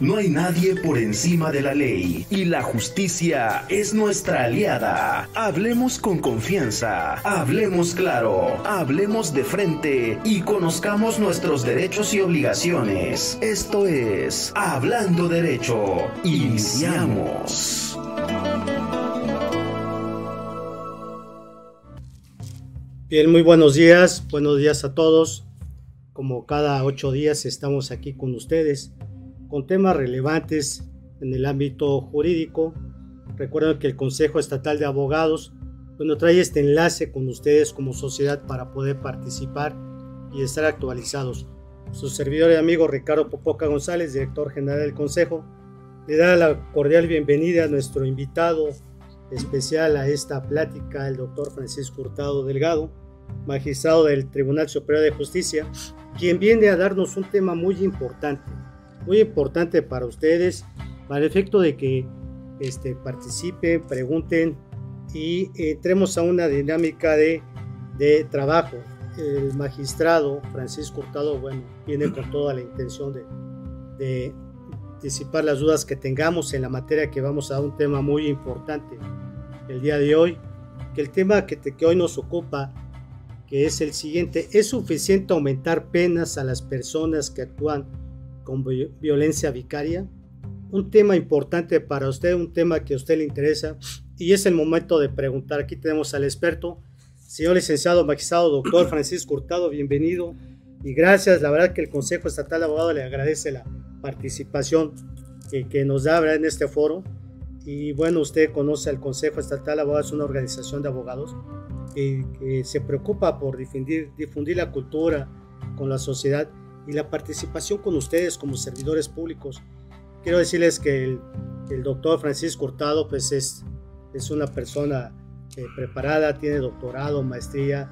No hay nadie por encima de la ley y la justicia es nuestra aliada. Hablemos con confianza, hablemos claro, hablemos de frente y conozcamos nuestros derechos y obligaciones. Esto es Hablando Derecho. Iniciamos. Bien, muy buenos días, buenos días a todos. Como cada ocho días estamos aquí con ustedes con temas relevantes en el ámbito jurídico. Recuerden que el Consejo Estatal de Abogados bueno, trae este enlace con ustedes como sociedad para poder participar y estar actualizados. Su servidor y amigo Ricardo Popoca González, director general del Consejo, le da la cordial bienvenida a nuestro invitado especial a esta plática, el doctor Francisco Hurtado Delgado, magistrado del Tribunal Superior de Justicia, quien viene a darnos un tema muy importante, muy importante para ustedes, para el efecto de que este, participen, pregunten y entremos a una dinámica de, de trabajo. El magistrado Francisco Hurtado, bueno, viene con toda la intención de, de disipar las dudas que tengamos en la materia que vamos a un tema muy importante el día de hoy, que el tema que, que hoy nos ocupa que es el siguiente. ¿Es suficiente aumentar penas a las personas que actúan con violencia vicaria? Un tema importante para usted, un tema que a usted le interesa y es el momento de preguntar. Aquí tenemos al experto, señor licenciado, magistrado, doctor Francisco Hurtado, bienvenido y gracias. La verdad que el Consejo Estatal de Abogados le agradece la participación que, que nos da en este foro. Y bueno, usted conoce al Consejo Estatal de Abogados, una organización de abogados que, se preocupa por difundir, difundir la cultura con la sociedad y la participación con ustedes como servidores públicos. Quiero decirles que el, el doctor Francisco Hurtado pues es, es una persona eh, preparada, tiene doctorado, maestría,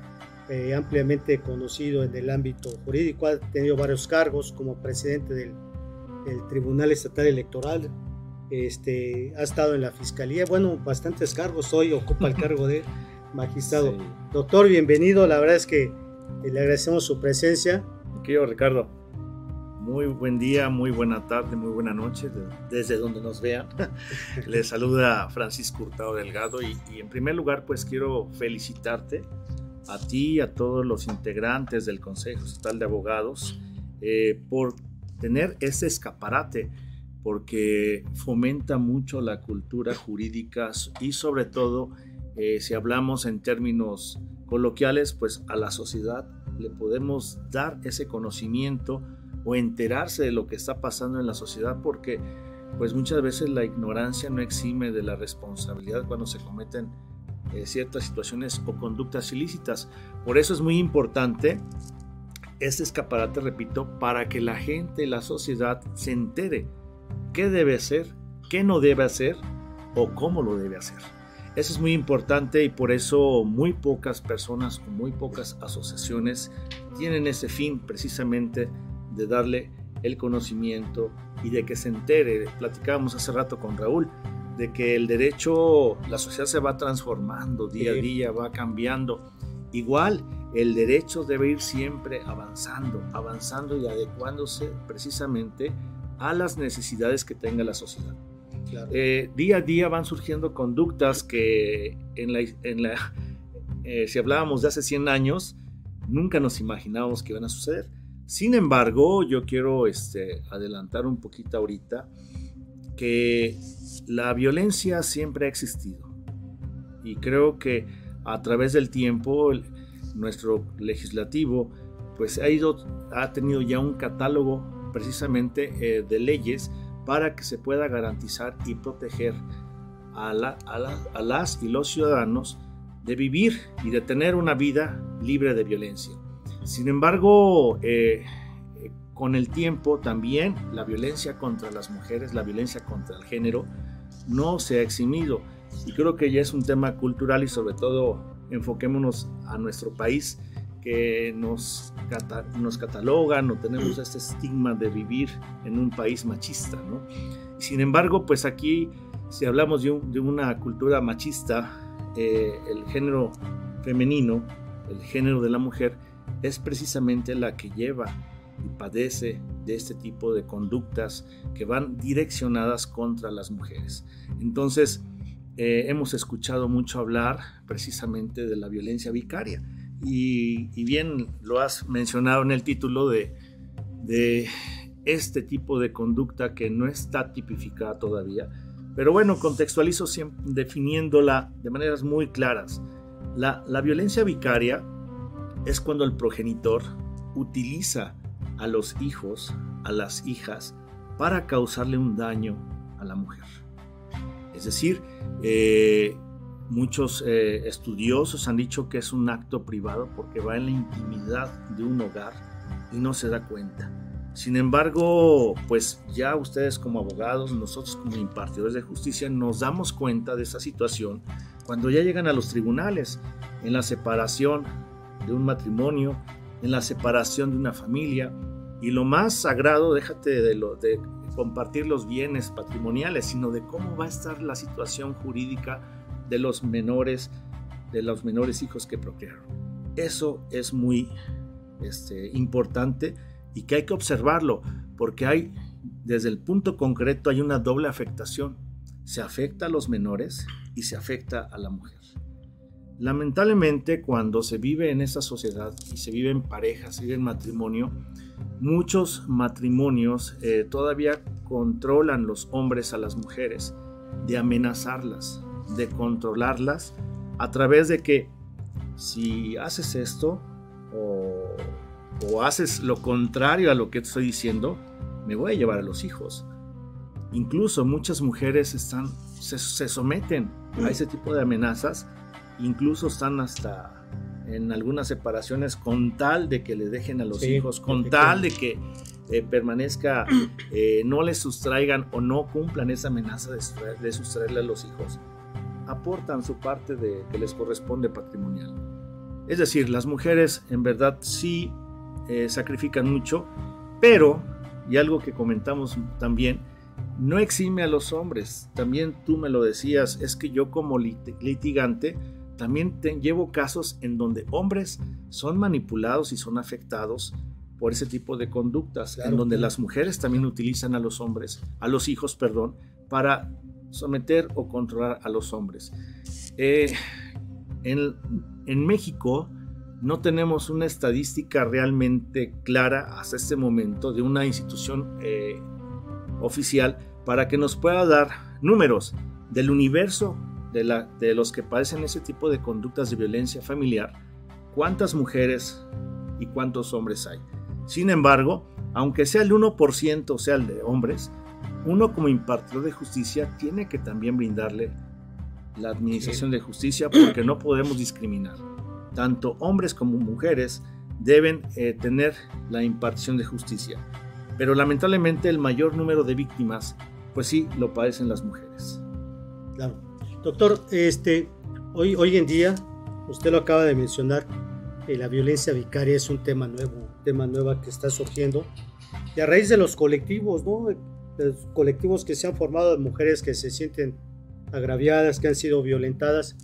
eh, ampliamente conocido en el ámbito jurídico, ha tenido varios cargos como presidente del, del Tribunal Estatal Electoral, este, ha estado en la Fiscalía, bueno, bastantes cargos, hoy ocupa el cargo de magistrado. Doctor, bienvenido. La verdad es que le agradecemos su presencia. Querido Ricardo, muy buen día, muy buena tarde, muy buena noche, desde donde nos vean. Le saluda Francisco Hurtado Delgado y, en primer lugar pues quiero felicitarte a ti y a todos los integrantes del Consejo Estatal de Abogados eh, por tener ese escaparate porque fomenta mucho la cultura jurídica y sobre todo eh, si hablamos en términos coloquiales, pues a la sociedad le podemos dar ese conocimiento o enterarse de lo que está pasando en la sociedad porque pues muchas veces la ignorancia no exime de la responsabilidad cuando se cometen eh, ciertas situaciones o conductas ilícitas. Por eso es muy importante este escaparate, repito, para que la gente, la sociedad se entere qué debe hacer, qué no debe hacer o cómo lo debe hacer. Eso es muy importante y por eso muy pocas personas o muy pocas asociaciones tienen ese fin precisamente de darle el conocimiento y de que se entere. Platicábamos hace rato con Raúl de que el derecho, la sociedad se va transformando día a día, va cambiando. Igual, el derecho debe ir siempre avanzando, avanzando y adecuándose precisamente a las necesidades que tenga la sociedad. Eh, día a día van surgiendo conductas que eh, si hablábamos de hace 100 años, nunca nos imaginábamos que iban a suceder. Sin embargo, yo quiero este, adelantar un poquito ahorita que la violencia siempre ha existido y creo que a través del tiempo nuestro legislativo pues ha ido ha tenido ya un catálogo precisamente eh, de leyes para que se pueda garantizar y proteger a, las y los ciudadanos de vivir y de tener una vida libre de violencia. Sin embargo, eh, con el tiempo también la violencia contra las mujeres, la violencia contra el género, no se ha eximido. Y creo que ya es un tema cultural y sobre todo enfoquémonos a nuestro país que nos, nos catalogan o tenemos este estigma de vivir en un país machista. ¿no? Sin embargo, pues aquí, si hablamos de, una cultura machista, eh, el género femenino, el género de la mujer, es precisamente la que lleva y padece de este tipo de conductas que van direccionadas contra las mujeres. Entonces, eh, hemos escuchado mucho hablar precisamente de la violencia vicaria y, bien lo has mencionado en el título de, este tipo de conducta que no está tipificada todavía, pero bueno, contextualizo definiéndola de maneras muy claras. La, la violencia vicaria es cuando el progenitor utiliza a los hijos, a las hijas, para causarle un daño a la mujer. Es decir, eh, muchos eh, estudiosos han dicho que es un acto privado porque va en la intimidad de un hogar y no se da cuenta. Sin embargo, pues ya ustedes como abogados, nosotros como impartidores de justicia, nos damos cuenta de esa situación cuando ya llegan a los tribunales, en la separación de un matrimonio, en la separación de una familia. Y lo más sagrado, déjate de, lo, de compartir los bienes patrimoniales, sino de cómo va a estar la situación jurídica de los menores, de los menores hijos que procrearon. Eso es muy este, importante y que hay que observarlo, porque hay, desde el punto concreto, hay una doble afectación. Se afecta a los menores y se afecta a la mujer. Lamentablemente, cuando se vive en esa sociedad y se vive en pareja, se vive en matrimonio, muchos matrimonios eh, todavía controlan los hombres a las mujeres, de amenazarlas, de controlarlas, a través de que si haces esto o, haces lo contrario a lo que estoy diciendo, me voy a llevar a los hijos. Incluso muchas mujeres están, se, se someten a ese tipo de amenazas incluso están hasta en algunas separaciones con tal de que le dejen a los hijos, con tal de que eh, permanezca, eh, no les sustraigan o no cumplan esa amenaza de, sustraerle a los hijos, aportan su parte de que les corresponde patrimonial. Es decir, las mujeres en verdad sí eh, sacrifican mucho, pero, y algo que comentamos también, no exime a los hombres. También tú me lo decías, es que yo como litigante, también llevo casos en donde hombres son manipulados y son afectados por ese tipo de conductas, en donde las mujeres también utilizan a los hombres, a los hijos, perdón, para someter o controlar a los hombres. Eh, en, México no tenemos una estadística realmente clara hasta este momento de una institución eh, oficial para que nos pueda dar números del universo de, los que padecen ese tipo de conductas de violencia familiar, cuántas mujeres y cuántos hombres hay. Sin embargo, aunque sea el 1% sea el de hombres, uno como impartidor de justicia tiene que también brindarle la administración de justicia porque no podemos discriminar. Tanto hombres como mujeres deben eh, tener la impartición de justicia. Pero lamentablemente el mayor número de víctimas, pues sí, lo padecen las mujeres. Claro. Doctor, este, hoy, hoy en día, usted lo acaba de mencionar, eh, la violencia vicaria es un tema nuevo, un tema nuevo que está surgiendo. Y a raíz de los colectivos, ¿no? Los colectivos que se han formado de mujeres que se sienten agraviadas, que han sido violentadas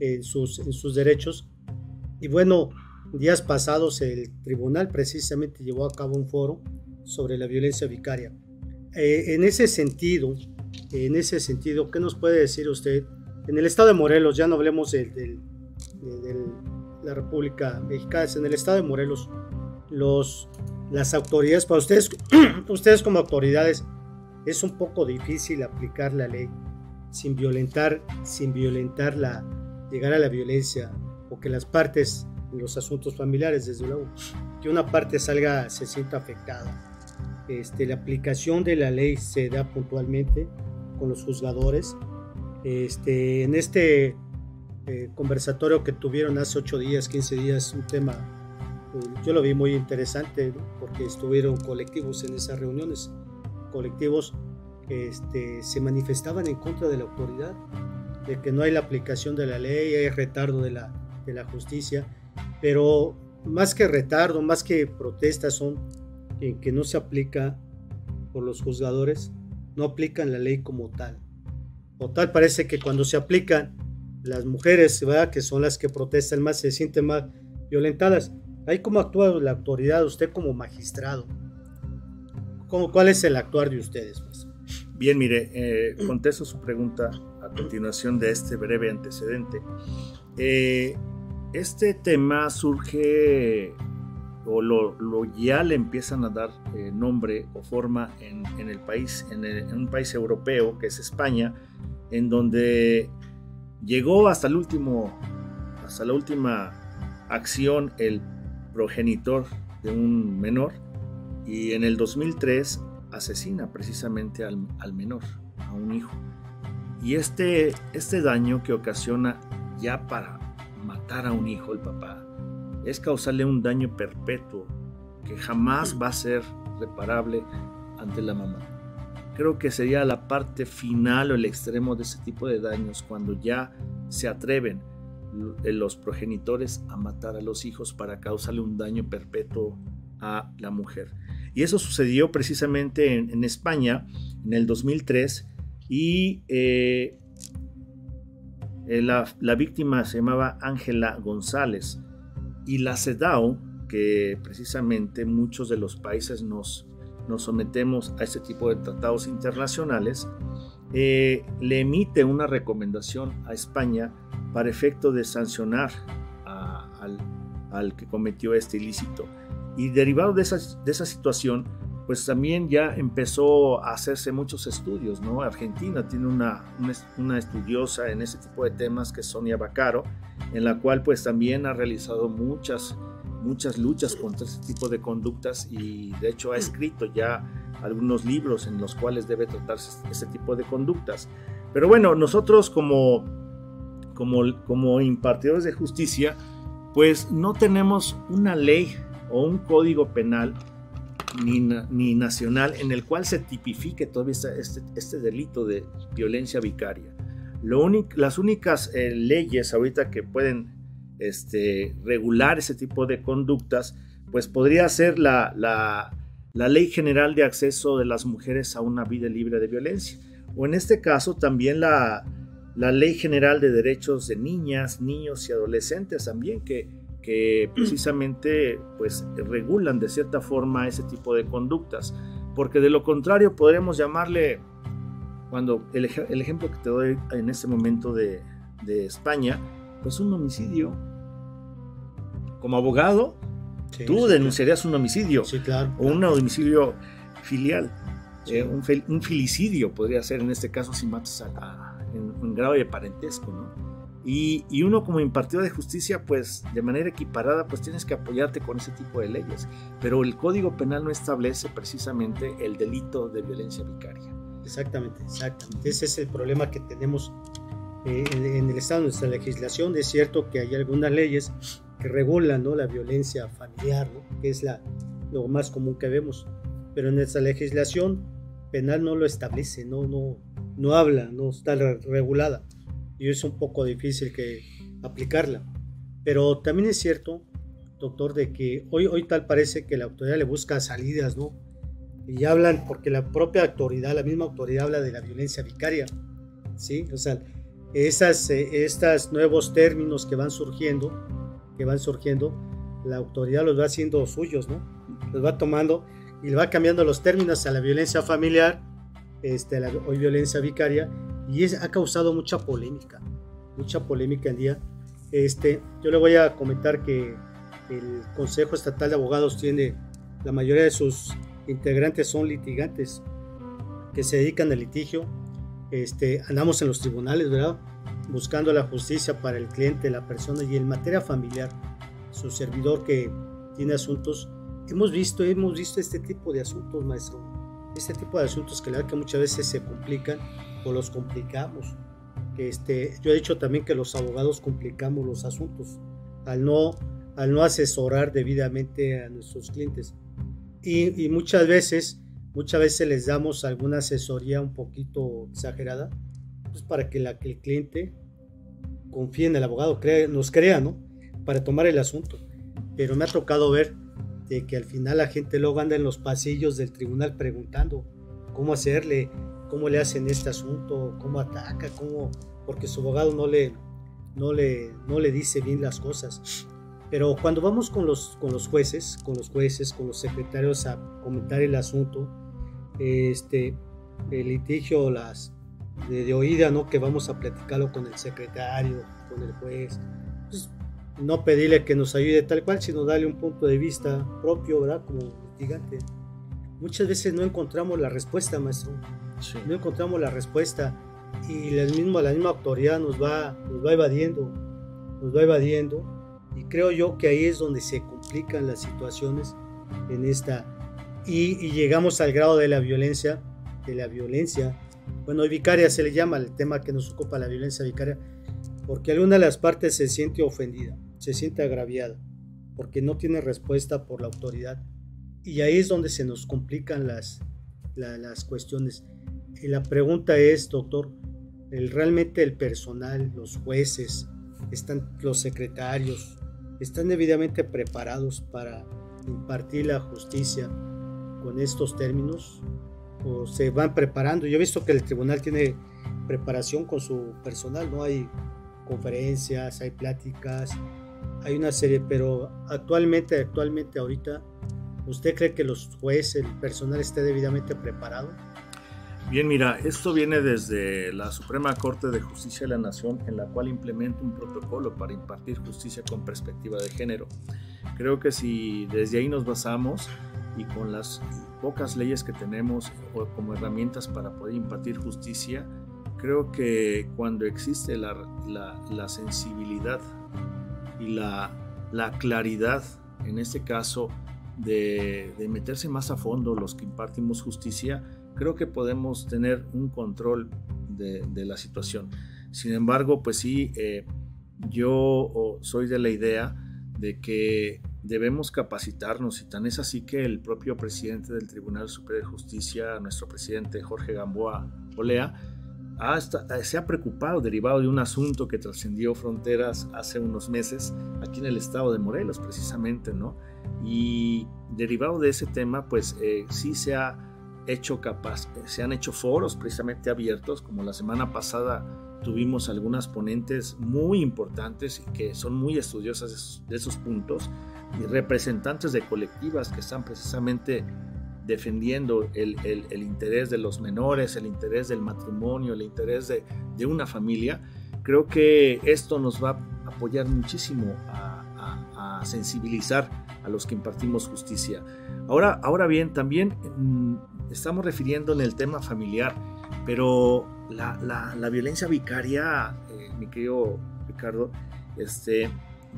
en sus, en sus derechos. Y bueno, días pasados el tribunal precisamente llevó a cabo un foro sobre la violencia vicaria. Eh, en ese sentido, en ese sentido, ¿qué nos puede decir usted en el estado de Morelos, ya no hablemos de, la República Mexicana, en el estado de Morelos, los, las autoridades, para ustedes, ustedes como autoridades, es un poco difícil aplicar la ley sin violentar, sin violentar la, llegar a la violencia o que las partes en los asuntos familiares, desde luego, que una parte salga, se sienta afectada. Este, la aplicación de la ley se da puntualmente con los juzgadores. Este, en este eh, conversatorio que tuvieron hace 8 días, 15 días, un tema, eh, yo lo vi muy interesante porque estuvieron colectivos en esas reuniones, colectivos este, se manifestaban en contra de la autoridad, de que no hay la aplicación de la ley, hay retardo de la, de la justicia, pero más que retardo, más que protestas son en que no se aplica por los juzgadores, no aplican la ley como tal tal parece que cuando se aplican las mujeres, ¿verdad? que son las que protestan más, se sienten más violentadas. Ahí cómo actúa la autoridad, usted como magistrado. ¿Cuál es el actuar de ustedes? Pues? Bien, mire, eh, contesto su pregunta a continuación de este breve antecedente. Eh, este tema surge o lo, ya le empiezan a dar eh, nombre o forma en, el país, en, un país europeo que es España, en donde llegó hasta el último, hasta la última acción el progenitor de un menor y en el 2003 asesina precisamente al, al menor, a un hijo. Y este, este daño que ocasiona ya para matar a un hijo el papá es causarle un daño perpetuo que jamás va a ser reparable ante la mamá. Creo que sería la parte final o el extremo de ese tipo de daños cuando ya se atreven los progenitores a matar a los hijos para causarle un daño perpetuo a la mujer. Y eso sucedió precisamente en, España en el 2003 y eh, eh, la, la, víctima se llamaba Ángela González y la CEDAW, que precisamente muchos de los países nos, nos sometemos a este tipo de tratados internacionales, eh, le emite una recomendación a España para efecto de sancionar al, al, que cometió este ilícito. Y derivado de esa, de esa situación, pues también ya empezó a hacerse muchos estudios, ¿no? Argentina tiene una, una, estudiosa en ese tipo de temas que es Sonia Bacaro, en la cual pues también ha realizado muchas, muchas luchas contra ese tipo de conductas y de hecho ha escrito ya algunos libros en los cuales debe tratarse ese tipo de conductas. Pero bueno, nosotros como, como, como impartidores de justicia, pues no tenemos una ley o un código penal ni, nacional en el cual se tipifique todavía este, este delito de violencia vicaria. Lo las únicas eh, leyes ahorita que pueden este, regular ese tipo de conductas, pues podría ser la, la, la Ley General de Acceso de las Mujeres a una Vida Libre de Violencia, o en este caso también la, la Ley General de Derechos de Niñas, Niños y Adolescentes también, que que precisamente pues regulan de cierta forma ese tipo de conductas, porque de lo contrario podríamos llamarle, cuando el, ejemplo que te doy en este momento de, España, pues un homicidio. Como abogado, tú denunciarías un homicidio o un homicidio filial. Eh, un, un, filicidio podría ser en este caso si matas a, en, en grado de parentesco, ¿no? Y, uno como impartidor de justicia, pues de manera equiparada, pues tienes que apoyarte con ese tipo de leyes. Pero el Código Penal no establece precisamente el delito de violencia vicaria. Exactamente, exactamente. Ese es el problema que tenemos eh, en, el Estado, en nuestra legislación. Es cierto que hay algunas leyes que regulan ¿no? la violencia familiar, que es la, lo más común que vemos. Pero en nuestra legislación penal no lo establece, no, no, no habla, no está regulada y es un poco difícil que aplicarla. Pero también es cierto, doctor, de que hoy, hoy tal parece que la autoridad le busca salidas, ¿no? Y hablan, porque la propia autoridad, la misma autoridad habla de la violencia vicaria, ¿sí? O sea, esas, eh, estos nuevos términos que van surgiendo, que van surgiendo, la autoridad los va haciendo suyos, ¿no? Los va tomando y le va cambiando los términos a la violencia familiar, este, la, hoy violencia vicaria, y ha causado mucha polémica, mucha polémica el día. Este, yo le voy a comentar que el Consejo Estatal de Abogados tiene, la mayoría de sus integrantes son litigantes que se dedican al litigio. Este, andamos en los tribunales, ¿verdad? Buscando la justicia para el cliente, la persona y en materia familiar, su servidor que tiene asuntos. Hemos visto, hemos visto este tipo de asuntos, maestro. Este tipo de asuntos que la verdad que muchas veces se complican o los complicamos. Este, yo he dicho también que los abogados complicamos los asuntos al no, al no asesorar debidamente a nuestros clientes. Y, muchas veces, muchas veces les damos alguna asesoría un poquito exagerada, pues para que, la, el cliente confíe en el abogado, nos crea, ¿no? Para tomar el asunto. Pero me ha tocado ver de que al final la gente luego anda en los pasillos del tribunal preguntando cómo hacerle, cómo le hacen este asunto, cómo ataca, cómo, porque su abogado no le, no le, no le dice bien las cosas. Pero cuando vamos con los, con los jueces, con los jueces, con los secretarios a comentar el asunto, este, el litigio las, de, oída, ¿no? Que vamos a platicarlo con el secretario, con el juez. Pues, no pedirle que nos ayude tal cual, sino darle un punto de vista propio, ¿verdad? Como litigante. Muchas veces no encontramos la respuesta, maestro. No encontramos la respuesta y la misma, la misma autoridad nos va, nos va evadiendo, nos va evadiendo. Y creo yo que ahí es donde se complican las situaciones en esta. Y, llegamos al grado de la violencia, de la violencia bueno, vicaria se le llama el tema que nos ocupa la violencia vicaria, porque alguna de las partes se siente ofendida, se siente agraviada, porque no tiene respuesta por la autoridad. Y ahí es donde se nos complican las, las cuestiones. La pregunta es, doctor, el, realmente el personal, los jueces, están, los secretarios, están debidamente preparados para impartir la justicia con estos términos? o se van preparando. Yo he visto que el tribunal tiene preparación con su personal, ¿no? Hay conferencias, hay pláticas, hay una serie, pero actualmente, actualmente ahorita, ¿usted cree que los jueces, el personal esté debidamente preparado? Bien, mira, esto viene desde la Suprema Corte de Justicia de la Nación, en la cual implementa un protocolo para impartir justicia con perspectiva de género. Creo que si desde ahí nos basamos y con las pocas leyes que tenemos como herramientas para poder impartir justicia, creo que cuando existe la, sensibilidad y la, la, claridad, en este caso, de, meterse más a fondo los que impartimos justicia, creo que podemos tener un control de, de la situación. Sin embargo, pues sí, eh, yo soy de la idea de que debemos capacitarnos y tan es así que el propio presidente del Tribunal Superior de Justicia, nuestro presidente Jorge Gamboa Olea, se ha preocupado derivado de un asunto que trascendió fronteras hace unos meses aquí en el estado de Morelos precisamente, ¿no? Y derivado de ese tema, pues eh, sí se ha hecho capaz, se han hecho foros precisamente abiertos, como la semana pasada tuvimos algunas ponentes muy importantes y que son muy estudiosas de esos puntos y representantes de colectivas que están precisamente defendiendo el, interés de los menores, el interés del matrimonio, el interés de, una familia, creo que esto nos va a apoyar muchísimo a, sensibilizar a los que impartimos justicia. Ahora, ahora bien, también mm, estamos refiriendo en el tema familiar, pero la, violencia vicaria, eh, mi querido Ricardo, este,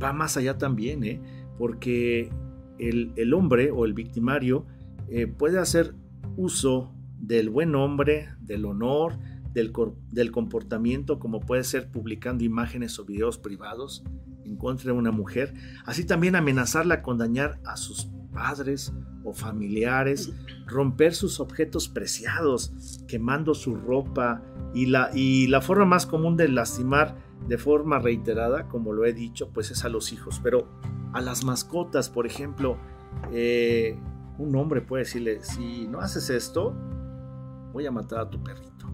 va más allá también, ¿eh? porque el, hombre o el victimario eh, puede hacer uso del buen nombre, del honor, del, del, comportamiento, como puede ser publicando imágenes o videos privados en contra de una mujer, así también amenazarla con dañar a sus padres o familiares, romper sus objetos preciados, quemando su ropa y la, y la forma más común de lastimar de forma reiterada, como lo he dicho, pues es a los hijos. Pero a las mascotas, por ejemplo, eh, un hombre puede decirle, si no haces esto, voy a matar a tu perrito.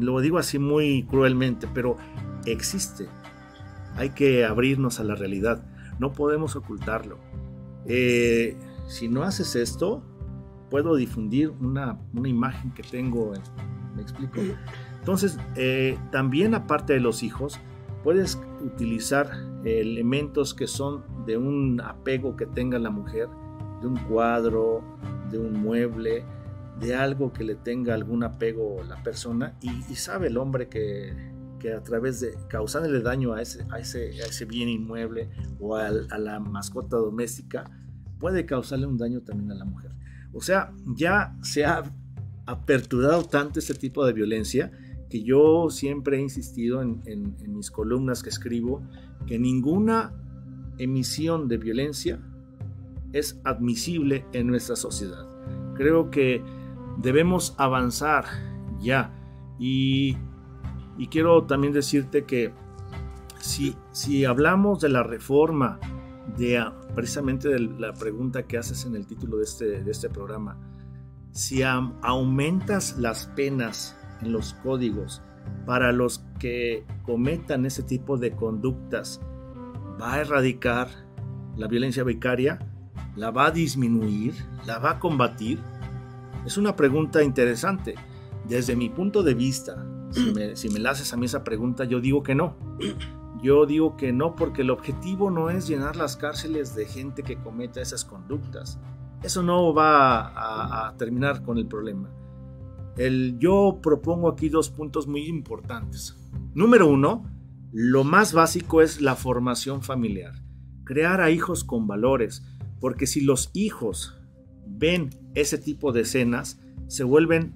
Lo digo así muy cruelmente, pero existe. Hay que abrirnos a la realidad. No podemos ocultarlo. Eh, si no haces esto, puedo difundir una, imagen que tengo. ¿Me explico? Entonces, eh, también aparte de los hijos, puedes utilizar elementos que son de un apego que tenga la mujer, de un cuadro, de un mueble, de algo que le tenga algún apego la persona y, sabe el hombre que, a través de causarle daño a ese, a ese, ese bien inmueble o a, a la mascota doméstica, puede causarle un daño también a la mujer. O sea, ya se ha aperturado tanto este tipo de violencia que yo siempre he insistido en, mis columnas que escribo, que ninguna emisión de violencia es admisible en nuestra sociedad. Creo que debemos avanzar ya y, quiero también decirte que si, si hablamos de la reforma, de precisamente de la pregunta que haces en el título de este, de este programa, si aumentas las penas en los códigos para los que cometan ese tipo de conductas va a erradicar la violencia vicaria, la va a disminuir, la va a combatir. Es una pregunta interesante. Desde mi punto de vista, si me, si la haces a mí esa pregunta, yo digo que no. Yo digo que no porque el objetivo no es llenar las cárceles de gente que cometa esas conductas. Eso no va a, terminar con el problema. Yo propongo aquí dos puntos muy importantes. Número uno, lo más básico es la formación familiar. Crear a hijos con valores, porque si los hijos ven ese tipo de escenas, se vuelven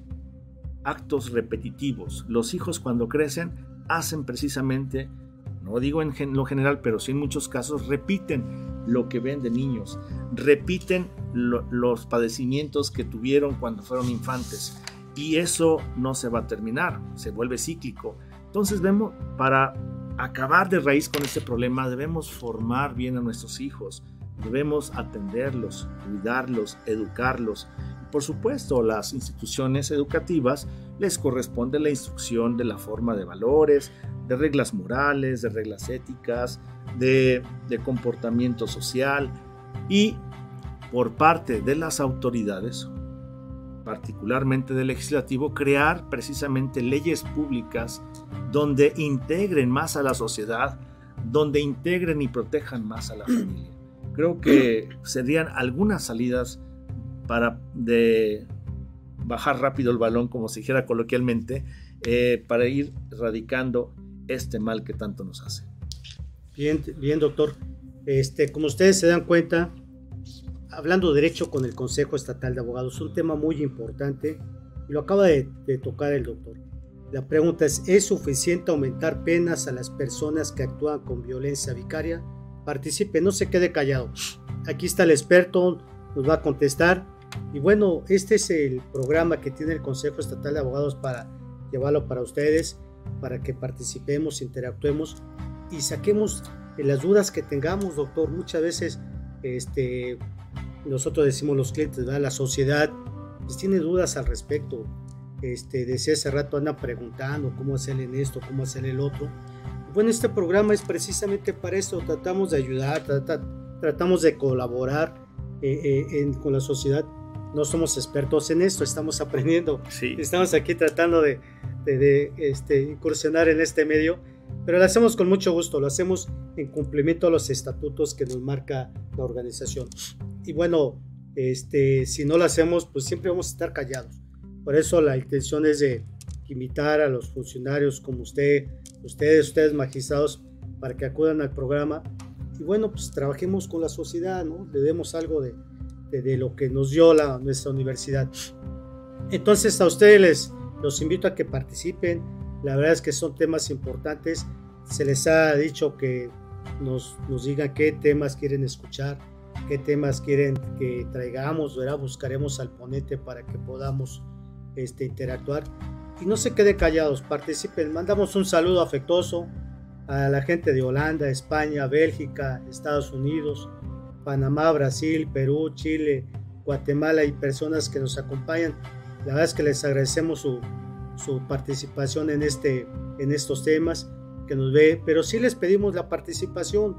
actos repetitivos. Los hijos cuando crecen hacen precisamente, no digo en lo general, pero sí en muchos casos, repiten lo que ven de niños, repiten los padecimientos que tuvieron cuando fueron infantes. Y eso no se va a terminar, se vuelve cíclico. Entonces vemos, para acabar de raíz con este problema, debemos formar bien a nuestros hijos, debemos atenderlos, cuidarlos, educarlos. Por supuesto, las instituciones educativas les corresponde la instrucción de la forma de valores, de reglas morales, de reglas éticas, de comportamiento social y por parte de las autoridades particularmente del legislativo, crear precisamente leyes públicas donde integren más a la sociedad, donde integren y protejan más a la familia. Creo que serían algunas salidas para de bajar rápido el balón, como se dijera coloquialmente, eh, para ir erradicando este mal que tanto nos hace. Bien, bien, doctor. Este, como ustedes se dan cuenta, hablando derecho con el Consejo Estatal de Abogados, un tema muy importante y lo acaba de, tocar el doctor. La pregunta es, ¿es suficiente aumentar penas a las personas que actúan con violencia vicaria? Participe, no se quede callado. Aquí está el experto, nos va a contestar. Y bueno, este es el programa que tiene el Consejo Estatal de Abogados para llevarlo para ustedes, para que participemos, interactuemos y saquemos las dudas que tengamos, doctor. Muchas veces este, nosotros decimos los clientes, la sociedad pues, tiene dudas al respecto. Este, desde hace rato andan preguntando cómo hacer en esto, cómo hacer el otro. Bueno, este programa es precisamente para eso, tratamos de ayudar, tratamos de colaborar eh, eh, con la sociedad. No somos expertos en esto, estamos aprendiendo. Estamos aquí tratando de, de, este, incursionar en este medio, pero lo hacemos con mucho gusto, lo hacemos en cumplimiento a los estatutos que nos marca la organización y bueno, este, si no lo hacemos, pues siempre vamos a estar callados. Por eso la intención es de invitar a los funcionarios como usted, ustedes, ustedes magistrados, para que acudan al programa. Y bueno, pues trabajemos con la sociedad, ¿no? Le demos algo de, de, lo que nos dio la, nuestra universidad. Entonces a ustedes les, los invito a que participen. La verdad es que son temas importantes. Se les ha dicho que nos, nos digan qué temas quieren escuchar qué temas quieren que traigamos, ¿verdad? buscaremos al ponente para que podamos este, interactuar. Y no se queden callados, participen. Mandamos un saludo afectuoso a la gente de Holanda, España, Bélgica, Estados Unidos, Panamá, Brasil, Perú, Chile, Guatemala y personas que nos acompañan. La verdad es que les agradecemos su, su participación en, este, en estos temas que nos ve, pero sí les pedimos la participación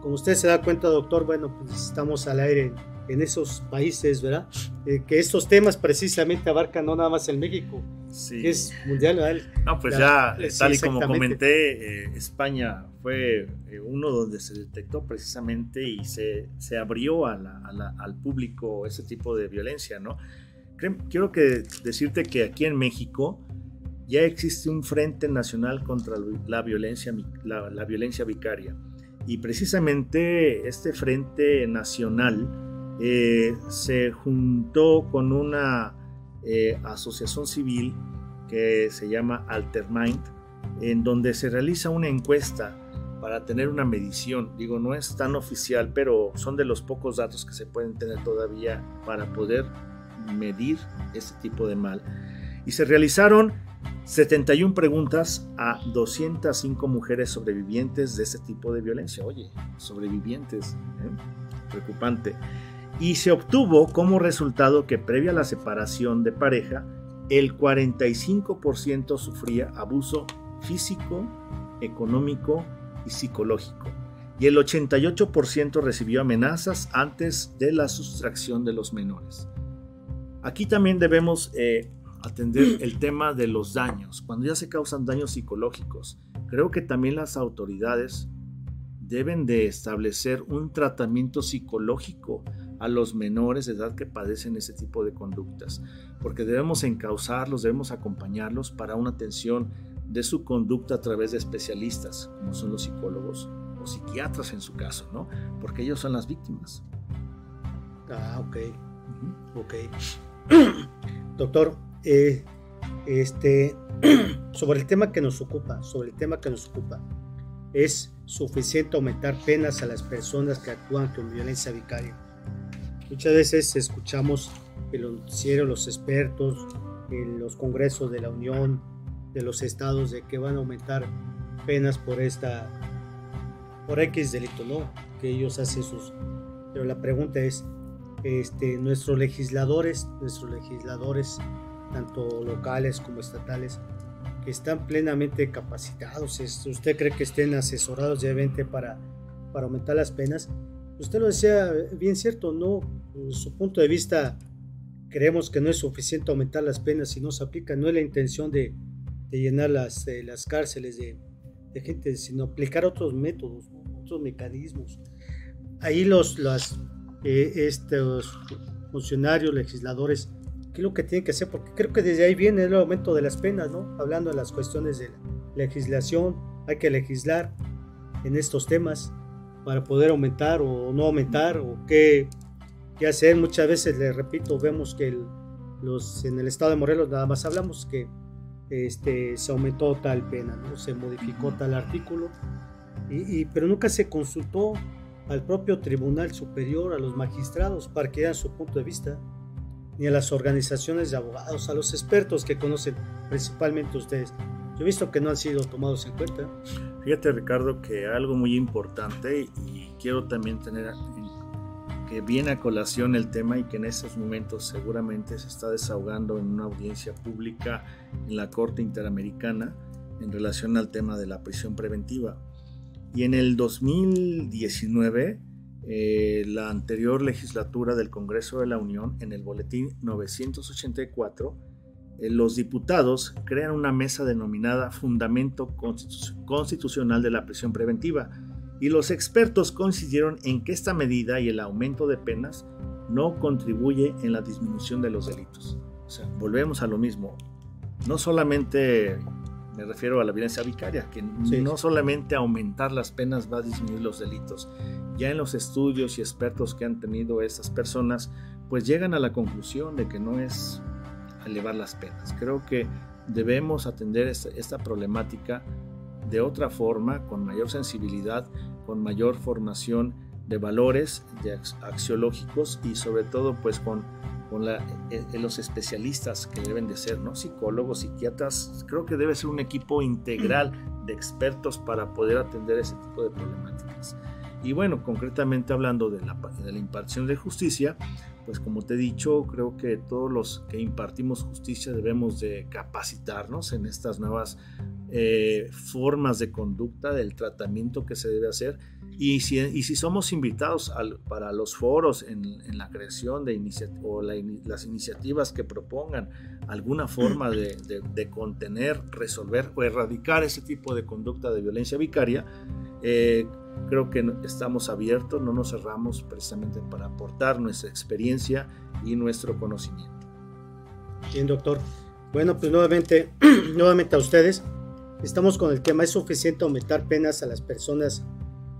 como usted se da cuenta, doctor, bueno, pues estamos al aire en, esos países, ¿verdad? Eh, que estos temas precisamente abarcan no nada más el México, sí. que es mundial, ¿verdad? No, pues ya, tal y como comenté, eh, España fue eh, uno donde se detectó precisamente y se, se abrió a la, al público ese tipo de violencia, ¿no? Quiero que decirte que aquí en México ya existe un frente nacional contra la violencia, la, la violencia vicaria y precisamente este Frente Nacional eh, se juntó con una eh, asociación civil que se llama Altermind, en donde se realiza una encuesta para tener una medición. Digo, no es tan oficial, pero son de los pocos datos que se pueden tener todavía para poder medir este tipo de mal. Y se realizaron 71 preguntas a 205 mujeres sobrevivientes de este tipo de violencia. Oye, sobrevivientes, ¿eh? preocupante. Y se obtuvo como resultado que previa a la separación de pareja, el 45% sufría abuso físico, económico y psicológico. Y el 88% recibió amenazas antes de la sustracción de los menores. Aquí también debemos eh, atender el tema de los daños, cuando ya se causan daños psicológicos. Creo que también las autoridades deben de establecer un tratamiento psicológico a los menores de edad que padecen ese tipo de conductas, porque debemos encauzarlos, debemos acompañarlos para una atención de su conducta a través de especialistas, como son los psicólogos o psiquiatras en su caso, ¿no? Porque ellos son las víctimas. Ah, ok. Ok. Doctor, eh, este, sobre el tema que nos ocupa, sobre el tema que nos ocupa, ¿es suficiente aumentar penas a las personas que actúan con violencia vicaria? Muchas veces escuchamos en los los expertos, en los congresos de la Unión, de los estados, de que van a aumentar penas por esta, por X delito, ¿no? Que ellos hacen sus... Pero la pregunta es, este, nuestros legisladores, nuestros legisladores, tanto locales como estatales, que están plenamente capacitados. ¿Usted cree que estén asesorados diariamente para, para aumentar las penas? Usted lo decía bien cierto, ¿no? su punto de vista, creemos que no es suficiente aumentar las penas si no se aplica. No es la intención de, llenar las, eh, las cárceles de, gente, sino aplicar otros métodos, otros mecanismos. Ahí los, eh, estos funcionarios, legisladores, qué es lo que tienen que hacer, porque creo que desde ahí viene el aumento de las penas, ¿no? Hablando de las cuestiones de legislación, hay que legislar en estos temas para poder aumentar o no aumentar o qué, qué hacer. Muchas veces, le repito, vemos que los, en el estado de Morelos nada más hablamos que este, se aumentó tal pena, ¿no? se modificó tal artículo, y, pero nunca se consultó al propio Tribunal Superior, a los magistrados, para que dieran su punto de vista, ni a las organizaciones de abogados, a los expertos que conocen principalmente ustedes. Yo he visto que no han sido tomados en cuenta. Fíjate Ricardo que algo muy importante y quiero también tener que viene a colación el tema y que en estos momentos seguramente se está desahogando en una audiencia pública en la Corte Interamericana en relación al tema de la prisión preventiva. Y en el 2019, eh, la anterior legislatura del Congreso de la Unión, en el Boletín 984, eh, los diputados crean una mesa denominada Fundamento Constitucional de la Prisión Preventiva y los expertos coincidieron en que esta medida y el aumento de penas no contribuye en la disminución de los delitos. O sea, volvemos a lo mismo. No solamente me refiero a la violencia vicaria, que no solamente aumentar las penas va a disminuir los delitos. Ya en los estudios y expertos que han tenido estas personas, pues llegan a la conclusión de que no es elevar las penas. Creo que debemos atender esta, problemática de otra forma, con mayor sensibilidad, con mayor formación de valores de axiológicos y sobre todo pues con con la, eh, eh, los especialistas que deben de ser, ¿no? Psicólogos, psiquiatras, creo que debe ser un equipo integral de expertos para poder atender ese tipo de problemáticas. Y bueno, concretamente hablando de la, de la impartición de justicia, pues como te he dicho, creo que todos los que impartimos justicia debemos de capacitarnos en estas nuevas eh, formas de conducta, del tratamiento que se debe hacer. Y si, y si somos invitados para los foros en, la creación de o las iniciativas que propongan alguna forma de, contener, resolver o erradicar ese tipo de conducta de violencia vicaria, eh, creo que estamos abiertos, no nos cerramos precisamente para aportar nuestra experiencia y nuestro conocimiento. Bien, doctor. Bueno, pues nuevamente, nuevamente a ustedes. Estamos con el tema, ¿es suficiente aumentar penas a las personas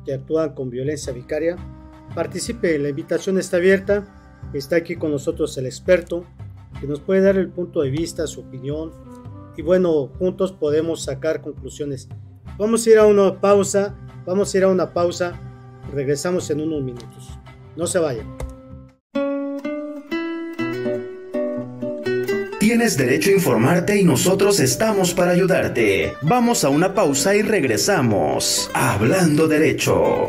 que actúan con violencia vicaria. Participe, la invitación está abierta. Está aquí con nosotros el experto que nos puede dar el punto de vista, su opinión. Y bueno, juntos podemos sacar conclusiones. Vamos a ir a una pausa. Vamos a ir a una pausa. Regresamos en unos minutos. No se vayan. Tienes derecho a informarte y nosotros estamos para ayudarte. Vamos a una pausa y regresamos. Hablando derecho.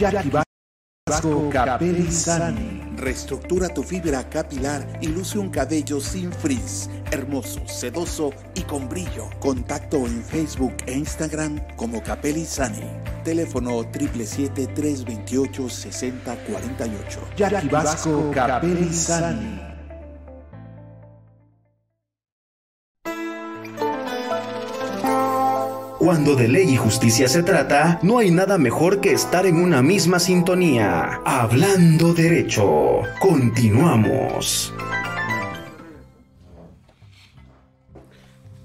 Jackie Vasco Capelizani. Reestructura tu fibra capilar y luce un cabello sin frizz, hermoso, sedoso y con brillo. Contacto en Facebook e Instagram como Capelizani. Teléfono 777-328-6048. Jackie Vasco Capelizani. Cuando de ley y justicia se trata, no hay nada mejor que estar en una misma sintonía. Hablando derecho. Continuamos.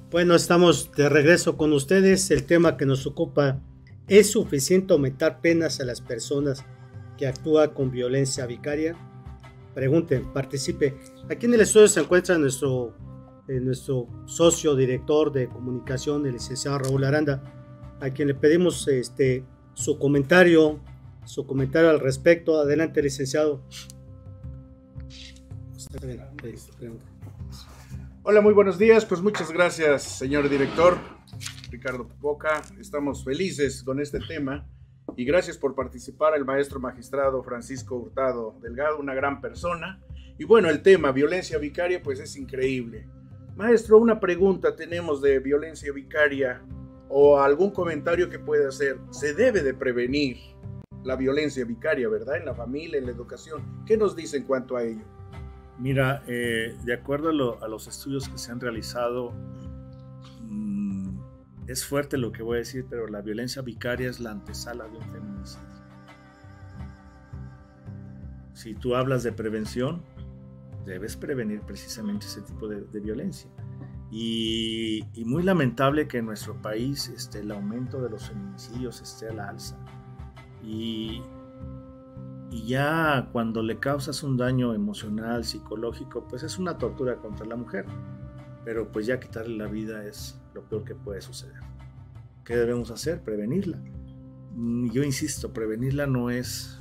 Bueno, estamos de regreso con ustedes. El tema que nos ocupa es suficiente aumentar penas a las personas que actúan con violencia vicaria. Pregunten, participe. Aquí en el estudio se encuentra nuestro eh, nuestro socio director de comunicación, el licenciado Raúl Aranda, a quien le pedimos este, su comentario, su comentario al respecto. Adelante, licenciado. Hola, muy buenos días. Pues muchas gracias, señor director Ricardo Boca. Estamos felices con este tema y gracias por participar el maestro magistrado Francisco Hurtado Delgado, una gran persona. Y bueno, el tema violencia vicaria pues es increíble. Maestro, una pregunta tenemos de violencia vicaria o algún comentario que pueda hacer. Se debe de prevenir la violencia vicaria, ¿verdad? En la familia, en la educación. ¿Qué nos dice en cuanto a ello? Mira, eh, de acuerdo a, lo, a, los estudios que se han realizado, mmm, es fuerte lo que voy a decir, pero la violencia vicaria es la antesala de un feminicidio. Si tú hablas de prevención, debes prevenir precisamente ese tipo de, violencia. Y, muy lamentable que en nuestro país este, el aumento de los feminicidios esté a la alza. Y, y ya cuando le causas un daño emocional, psicológico, pues es una tortura contra la mujer. Pero pues ya quitarle la vida es lo peor que puede suceder. ¿Qué debemos hacer? Prevenirla. Yo insisto, prevenirla no es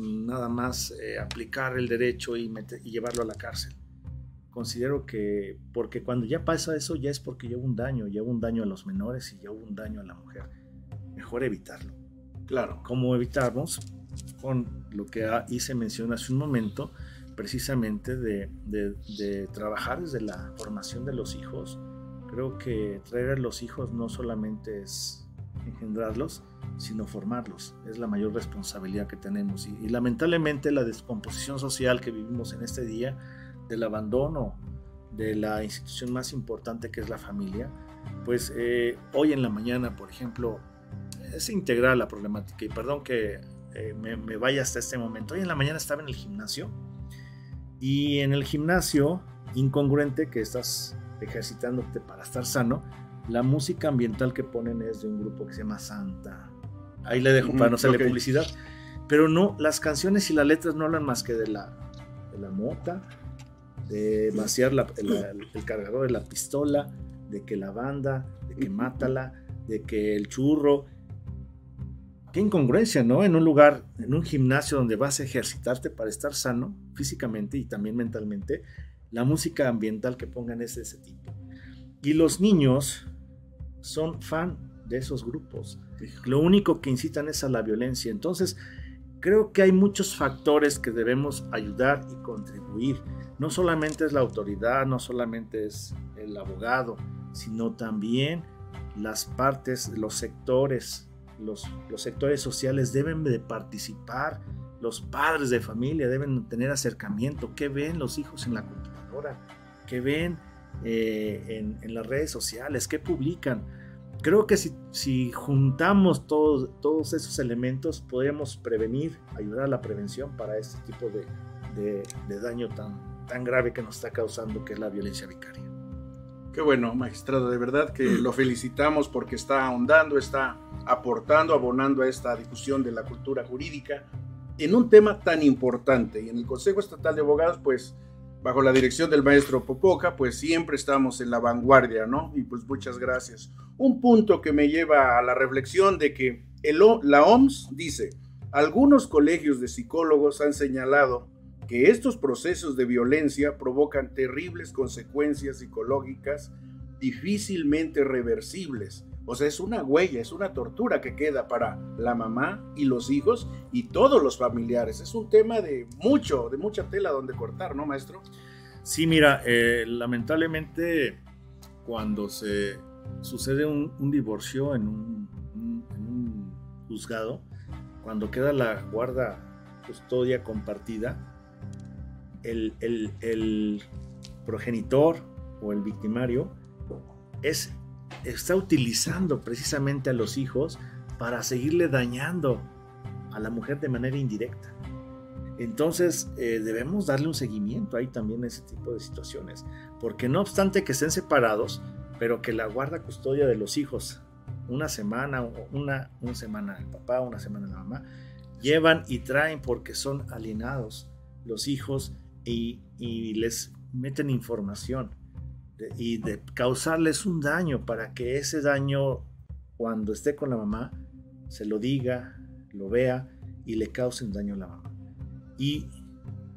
nada más eh, aplicar el derecho y, meter, y, llevarlo a la cárcel. Considero que, porque cuando ya pasa eso, ya es porque hubo un daño, hubo un daño a los menores y hubo un daño a la mujer. Mejor evitarlo. Claro. ¿Cómo evitamos? Con lo que hice mención hace un momento, precisamente de, de, de trabajar desde la formación de los hijos. Creo que traer a los hijos no solamente es engendrarlos, sino formarlos. Es la mayor responsabilidad que tenemos. Y, lamentablemente la descomposición social que vivimos en este día, del abandono de la institución más importante que es la familia, pues eh, hoy en la mañana, por ejemplo, es integral la problemática. Y perdón que eh, me, me, vaya hasta este momento. Hoy en la mañana estaba en el gimnasio y en el gimnasio, incongruente que estás ejercitándote para estar sano, la música ambiental que ponen es de un grupo que se llama Santa. Ahí le dejo para no hacerle publicidad. Pero no, las canciones y las letras no hablan más que de la, de la mota, de vaciar el, cargador de la pistola, de que la banda, de que mátala, de que el churro. Qué incongruencia, ¿no? En un lugar, en un gimnasio donde vas a ejercitarte para estar sano físicamente y también mentalmente, la música ambiental que pongan es de ese tipo. Y los niños son fan de esos grupos. Lo único que incitan es a la violencia. Entonces, creo que hay muchos factores que debemos ayudar y contribuir. No solamente es la autoridad, no solamente es el abogado, sino también las partes, los sectores, los, sectores sociales deben de participar, los padres de familia deben tener acercamiento, qué ven los hijos en la computadora, qué ven eh, en, en las redes sociales, qué publican creo que si, juntamos todos, todos esos elementos, podríamos prevenir, ayudar a la prevención para este tipo de, daño tan, tan grave que nos está causando, que es la violencia vicaria. Qué bueno, magistrado, de verdad que lo felicitamos porque está ahondando, está aportando, abonando a esta discusión de la cultura jurídica en un tema tan importante. Y en el Consejo Estatal de Abogados, pues bajo la dirección del maestro Popoca, pues siempre estamos en la vanguardia, ¿no? Y pues muchas gracias. Un punto que me lleva a la reflexión de que el, la OMS dice, algunos colegios de psicólogos han señalado que estos procesos de violencia provocan terribles consecuencias psicológicas difícilmente reversibles o sea, es una huella, es una tortura que queda para la mamá y los hijos y todos los familiares. Es un tema de mucho, de mucha tela donde cortar, ¿no, maestro? Sí, mira, eh, lamentablemente cuando se sucede un, divorcio en un, juzgado, cuando queda la guarda custodia compartida, el, el progenitor o el victimario es está utilizando precisamente a los hijos para seguirle dañando a la mujer de manera indirecta. Entonces eh, debemos darle un seguimiento ahí también a ese tipo de situaciones, porque no obstante que estén separados, pero que la guarda custodia de los hijos, una semana, una, una semana el papá, una semana la mamá, llevan y traen porque son alienados los hijos y, y les meten información y de causarles un daño para que ese daño, cuando esté con la mamá, se lo diga, lo vea y le cause un daño a la mamá. Y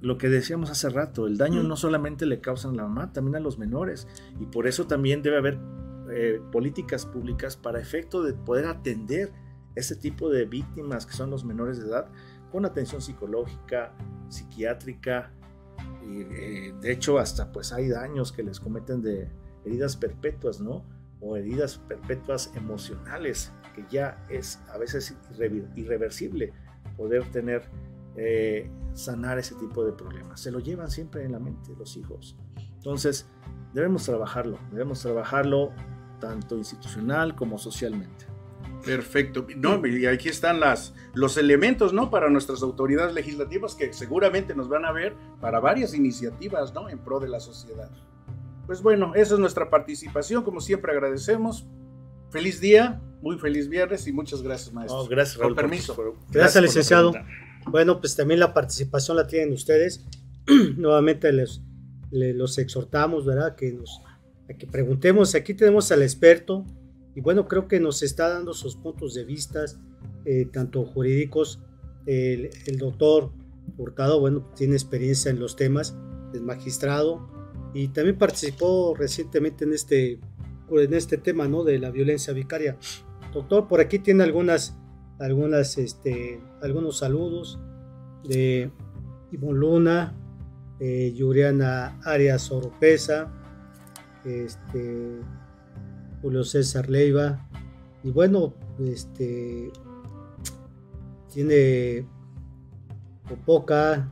lo que decíamos hace rato, el daño no solamente le causan a la mamá, también a los menores. Y por eso también debe haber eh, políticas públicas para efecto de poder atender ese tipo de víctimas que son los menores de edad con atención psicológica, psiquiátrica, y eh, de hecho, hasta pues hay daños que les cometen de heridas perpetuas, ¿no? O heridas perpetuas emocionales, que ya es a veces irreversible poder tener, eh, sanar ese tipo de problemas. Se lo llevan siempre en la mente los hijos. Entonces, debemos trabajarlo, debemos trabajarlo tanto institucional como socialmente. Perfecto. No, y aquí están las, los elementos, ¿no? Para nuestras autoridades legislativas que seguramente nos van a ver para varias iniciativas, ¿no? En pro de la sociedad. Pues bueno, esa es nuestra participación. Como siempre agradecemos. Feliz día, muy feliz viernes y muchas gracias, maestro. gracias, Raúl, permiso. gracias, licenciado. Bueno, pues también la participación la tienen ustedes. Nuevamente les, los exhortamos, ¿verdad? Que nos que preguntemos. Aquí tenemos al experto y bueno, creo que nos está dando sus puntos de vista, eh, tanto jurídicos. El, doctor Hurtado, bueno, tiene experiencia en los temas, es magistrado y también participó recientemente en este, en este tema, ¿no? De la violencia vicaria. Doctor, por aquí tiene algunas, algunas, este, algunos saludos de Ivonne Luna, eh, Yuriana Arias Oropesa, este, Julio César Leiva. Y bueno, este tiene Popoca,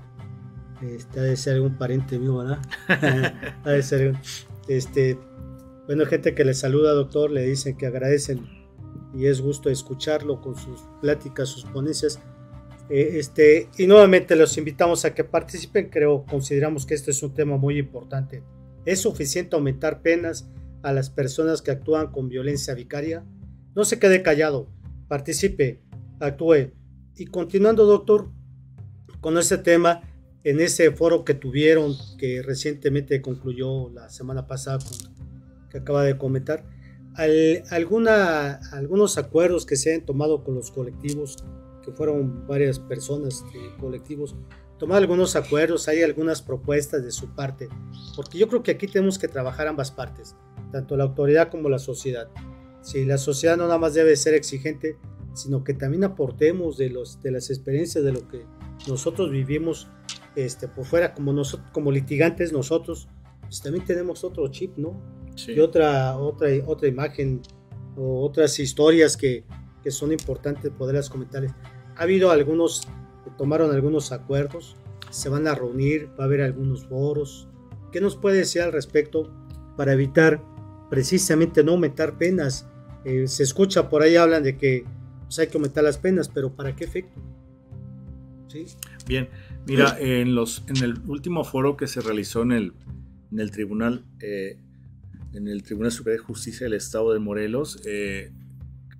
este, ha de ser algún pariente mío, ¿verdad? ha de ser, este, bueno, gente que le saluda, doctor, le dicen que agradecen y es gusto escucharlo con sus pláticas, sus ponencias. Eh, este, y nuevamente los invitamos a que participen, creo, consideramos que este es un tema muy importante. ¿Es suficiente aumentar penas a las personas que actúan con violencia vicaria? No se quede callado, participe, actúe. Y continuando, doctor, con este tema, en ese foro que tuvieron, que recientemente concluyó la semana pasada, que acaba de comentar, alguna, algunos acuerdos que se han tomado con los colectivos, que fueron varias personas de colectivos, tomar algunos acuerdos, hay algunas propuestas de su parte, porque yo creo que aquí tenemos que trabajar ambas partes, tanto la autoridad como la sociedad. Si la sociedad no nada más debe ser exigente, sino que también aportemos de, los, de las experiencias de lo que nosotros vivimos este, por fuera, como, nosotros, como litigantes nosotros, pues también tenemos otro chip, ¿no? Y otra, otra, otra imagen o otras historias que, que son importantes poderlas comentarles. Ha habido algunos tomaron algunos acuerdos, se van a reunir, va a haber algunos foros. ¿Qué nos puede decir al respecto para evitar precisamente no aumentar penas? Eh, se escucha por ahí, hablan de que pues, hay que aumentar las penas, pero ¿para qué efecto? ¿Sí? Bien, mira, en, los, en el último foro que se realizó en el, en el tribunal, eh, en el Tribunal Superior de Justicia del Estado de Morelos, eh,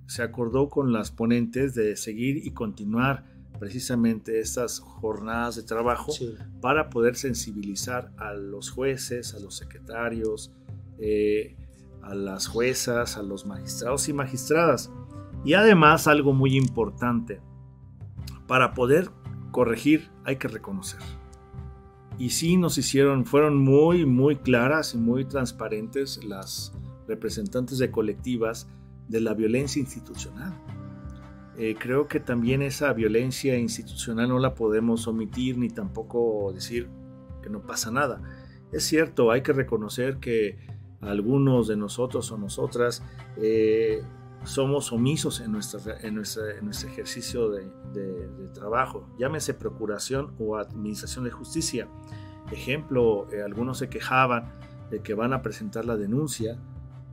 se acordó con las ponentes de seguir y continuar precisamente estas jornadas de trabajo para poder sensibilizar a los jueces, a los secretarios, eh, a las juezas, a los magistrados y magistradas. Y además algo muy importante, para poder corregir hay que reconocer. Y sí nos hicieron, fueron muy, muy claras y muy transparentes las representantes de colectivas de la violencia institucional. Eh, creo que también esa violencia institucional no la podemos omitir ni tampoco decir que no pasa nada. Es cierto, hay que reconocer que algunos de nosotros o nosotras eh, somos omisos en, en, nuestro ejercicio de, trabajo, llámese procuración o administración de justicia. Ejemplo, eh, algunos se quejaban de que van a presentar la denuncia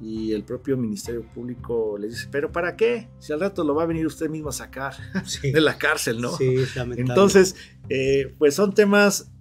y el propio Ministerio Público les dice, pero ¿para qué? Si al rato lo va a venir usted mismo a sacar de la cárcel, ¿no? Sí, Entonces, eh, pues son temas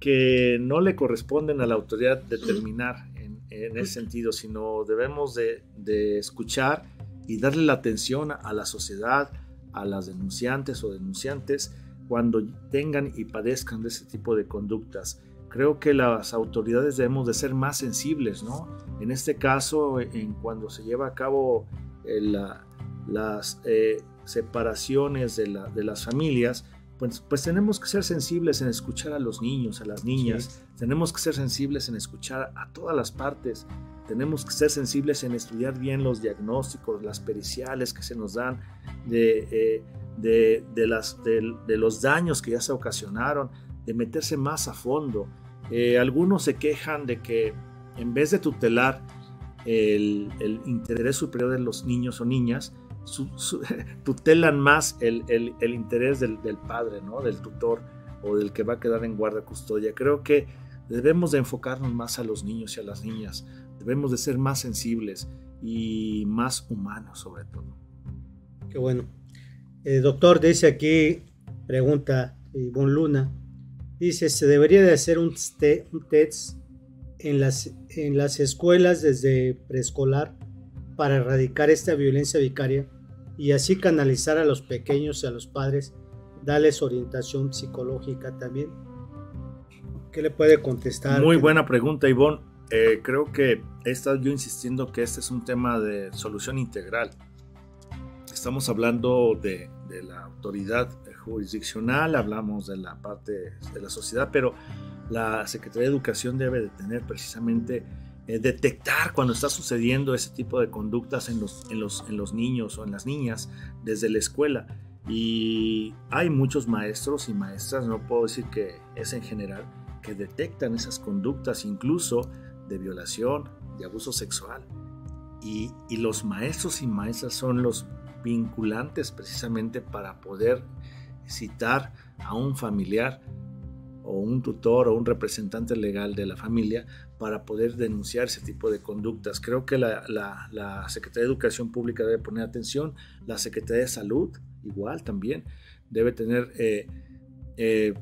que no le corresponden a la autoridad determinar en, en ese sentido, sino debemos de, de escuchar y darle la atención a la sociedad, a las denunciantes o denunciantes cuando tengan y padezcan de ese tipo de conductas. Creo que las autoridades debemos de ser más sensibles, ¿no? En este caso, en cuando se lleva a cabo eh, las eh, separaciones de, de, las familias, pues, pues, tenemos que ser sensibles en escuchar a los niños, a las niñas, tenemos que ser sensibles en escuchar a todas las partes, tenemos que ser sensibles en estudiar bien los diagnósticos, las periciales que se nos dan de, eh, de, las, de, los daños que ya se ocasionaron, de meterse más a fondo. Eh, algunos se quejan de que en vez de tutelar el, interés superior de los niños o niñas, tutelan más el, interés del, del, padre, ¿no? del tutor o del que va a quedar en guarda custodia. Creo que debemos de enfocarnos más a los niños y a las niñas. Debemos de ser más sensibles y más humanos sobre todo. Qué bueno. El doctor dice aquí, pregunta Ivonne Luna, dice, se debería de hacer un, test en las, en las escuelas desde preescolar para erradicar esta violencia vicaria y así canalizar a los pequeños y a los padres, darles orientación psicológica también. ¿Qué le puede contestar? Muy buena pregunta, Ivonne. Eh, creo que he estado yo insistiendo que este es un tema de solución integral. Estamos hablando de, la autoridad jurisdiccional, hablamos de la parte de la sociedad, pero la Secretaría de Educación debe de tener precisamente eh, detectar cuando está sucediendo ese tipo de conductas en los, en, los, en los niños o en las niñas desde la escuela. Y hay muchos maestros y maestras, no puedo decir que es en general, que detectan esas conductas, incluso de violación, de abuso sexual. Y, los maestros y maestras son los vinculantes precisamente para poder citar a un familiar o un tutor o un representante legal de la familia para poder denunciar ese tipo de conductas. Creo que la, la, Secretaría de Educación Pública debe poner atención, la Secretaría de Salud igual también. Debe tener eh, eh,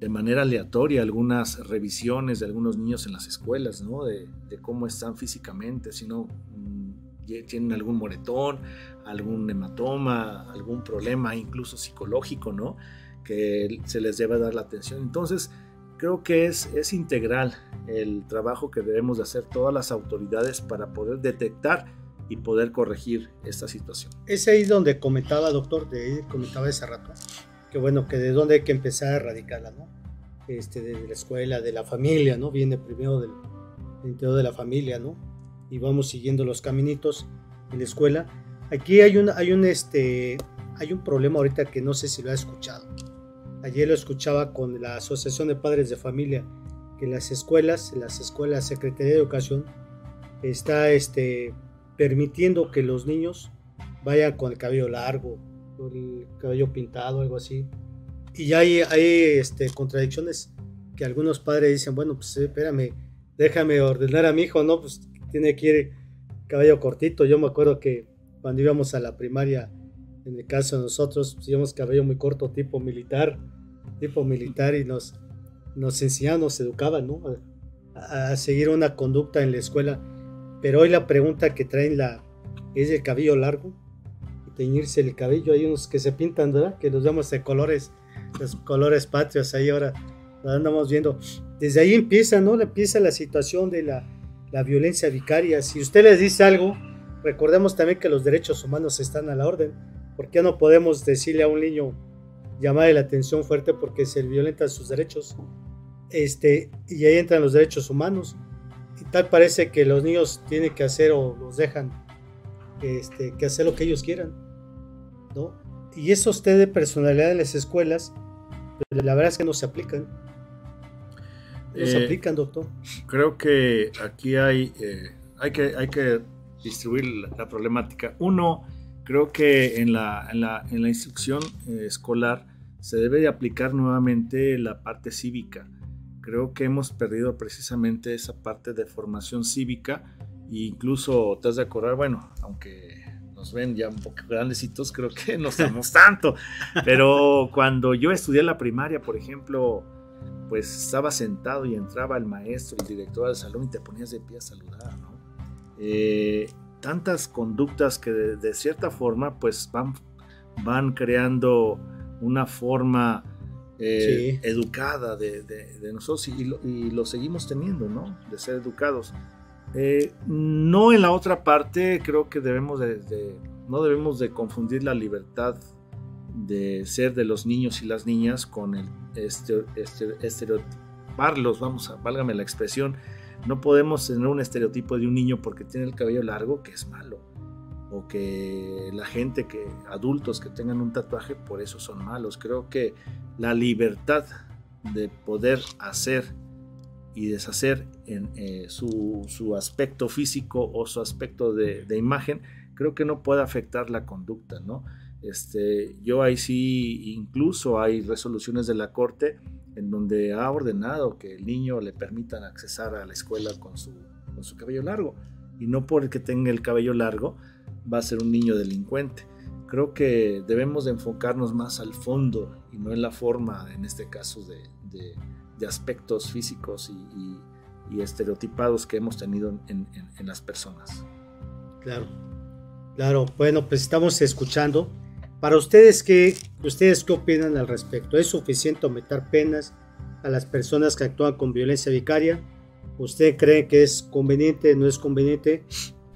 de manera aleatoria algunas revisiones de algunos niños en las escuelas, ¿no? De, cómo están físicamente, si no mm, tienen algún moretón, algún hematoma, algún problema incluso psicológico, ¿no? Que se les debe dar la atención. Entonces, creo que es, es integral el trabajo que debemos de hacer todas las autoridades para poder detectar y poder corregir esta situación. Es ahí donde comentaba, doctor, de comentaba ese rato, que bueno, que de dónde hay que empezar a erradicarla, ¿no? Este, de la escuela, de la familia, ¿no? Viene primero del, interior de la familia, ¿no? Y vamos siguiendo los caminitos en la escuela. Aquí hay un, hay un, este, hay un problema ahorita que no sé si lo ha escuchado. Ayer lo escuchaba con la Asociación de Padres de Familia, que las escuelas, las escuelas Secretaría de Educación, está este, permitiendo que los niños vayan con el cabello largo, con el cabello pintado, algo así. Y hay, hay este, contradicciones que algunos padres dicen, bueno, pues espérame, déjame ordenar a mi hijo, ¿no? Pues tiene que ir cabello cortito. Yo me acuerdo que cuando íbamos a la primaria, en el caso de nosotros, pues, íbamos cabello muy corto, tipo militar, tipo militar, y nos, nos enseñaban, nos educaban, ¿no? A, a seguir una conducta en la escuela pero hoy la pregunta que traen la es el cabello largo teñirse el cabello. Hay unos que se pintan, ¿verdad? Que los vemos de colores, los colores patrios. Ahí ahora andamos viendo. Desde ahí empieza, ¿no? Empieza la situación de la, la violencia vicaria. Si usted les dice algo, recordemos también que los derechos humanos están a la orden. ¿Por qué no podemos decirle a un niño, llamarle la atención fuerte porque se violentan sus derechos? Este, y ahí entran los derechos humanos y tal parece que los niños tienen que hacer o los dejan este, que hacer lo que ellos quieran, ¿no? Y eso usted de personalidad en las escuelas, la verdad es que no se aplican. No se eh, aplican, doctor. Creo que aquí hay, eh, hay, que, hay que distribuir la, problemática. Uno, creo que en la, en la, en la instrucción eh, escolar se debe de aplicar nuevamente la parte cívica. Creo que hemos perdido precisamente esa parte de formación cívica e incluso te has de acordar, bueno, aunque nos ven ya un poco grandecitos, creo que no estamos tanto, pero cuando yo estudié la primaria, por ejemplo, pues estaba sentado y entraba el maestro, el director del salón y te ponías de pie a saludar, ¿no? Eh, tantas conductas que de, cierta forma pues van, van creando una forma eh, educada de, nosotros y lo, seguimos teniendo, ¿no? De ser educados. Eh, no en la otra parte, creo que debemos de, no debemos de confundir la libertad de ser de los niños y las niñas con el este, este, estereotiparlos, vamos a, válgame la expresión, no podemos tener un estereotipo de un niño porque tiene el cabello largo que es malo o que la gente que adultos que tengan un tatuaje por eso son malos. Creo que la libertad de poder hacer y deshacer en eh, su, aspecto físico o su aspecto de, imagen, creo que no puede afectar la conducta, ¿no? Este, yo ahí sí, incluso hay resoluciones de la Corte en donde ha ordenado que el niño le permitan accesar a la escuela con su, con su cabello largo. Y no porque tenga el cabello largo, va a ser un niño delincuente. Creo que debemos de enfocarnos más al fondo y no en la forma, en este caso, de, aspectos físicos y, estereotipados que hemos tenido en, las personas. Claro, claro. Bueno, pues estamos escuchando. Para ustedes, ¿qué, ¿ustedes qué opinan al respecto? ¿Es suficiente aumentar penas a las personas que actúan con violencia vicaria? ¿Usted cree que es conveniente, no es conveniente?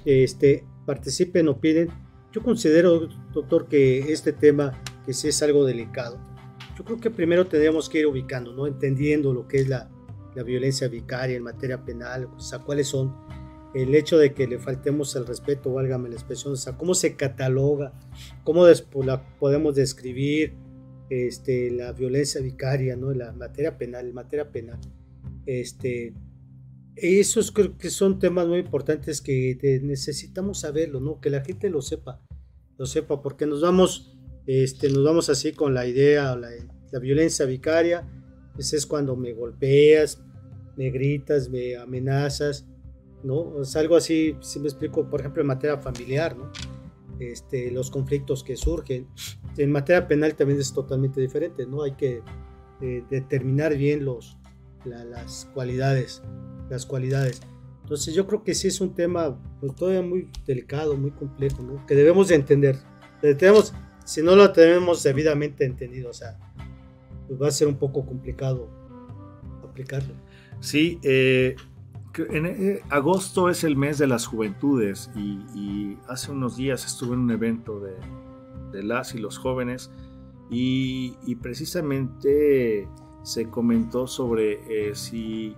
Este, participen, opinen. Yo considero, doctor, que este tema, que sí es algo delicado, yo creo que primero tendríamos que ir ubicando, ¿no? Entendiendo lo que es la, la violencia vicaria en materia penal, o sea, cuáles son el hecho de que le faltemos el respeto, válgame la expresión, o sea, cómo se cataloga, cómo la podemos describir este, la violencia vicaria, ¿no? La materia penal, en materia penal, este, esos creo que son temas muy importantes que necesitamos saberlo, ¿no? Que la gente lo sepa, lo sepa, porque nos vamos, este, nos vamos así con la idea, la, la violencia vicaria, pues es cuando me golpeas, me gritas, me amenazas, ¿no? Es algo así, si me explico, por ejemplo, en materia familiar, ¿no? este, los conflictos que surgen. En materia penal también es totalmente diferente, ¿no? Hay que eh, determinar bien los, las cualidades, las cualidades. Entonces yo creo que sí es un tema pues, todavía muy delicado, muy complejo. Que debemos de entender. Tenemos, si no lo tenemos debidamente entendido, o sea, pues va a ser un poco complicado aplicarlo. Sí, eh, eh, agosto es el mes de las juventudes y, hace unos días estuve en un evento de, de las y los jóvenes y, precisamente se comentó sobre eh, si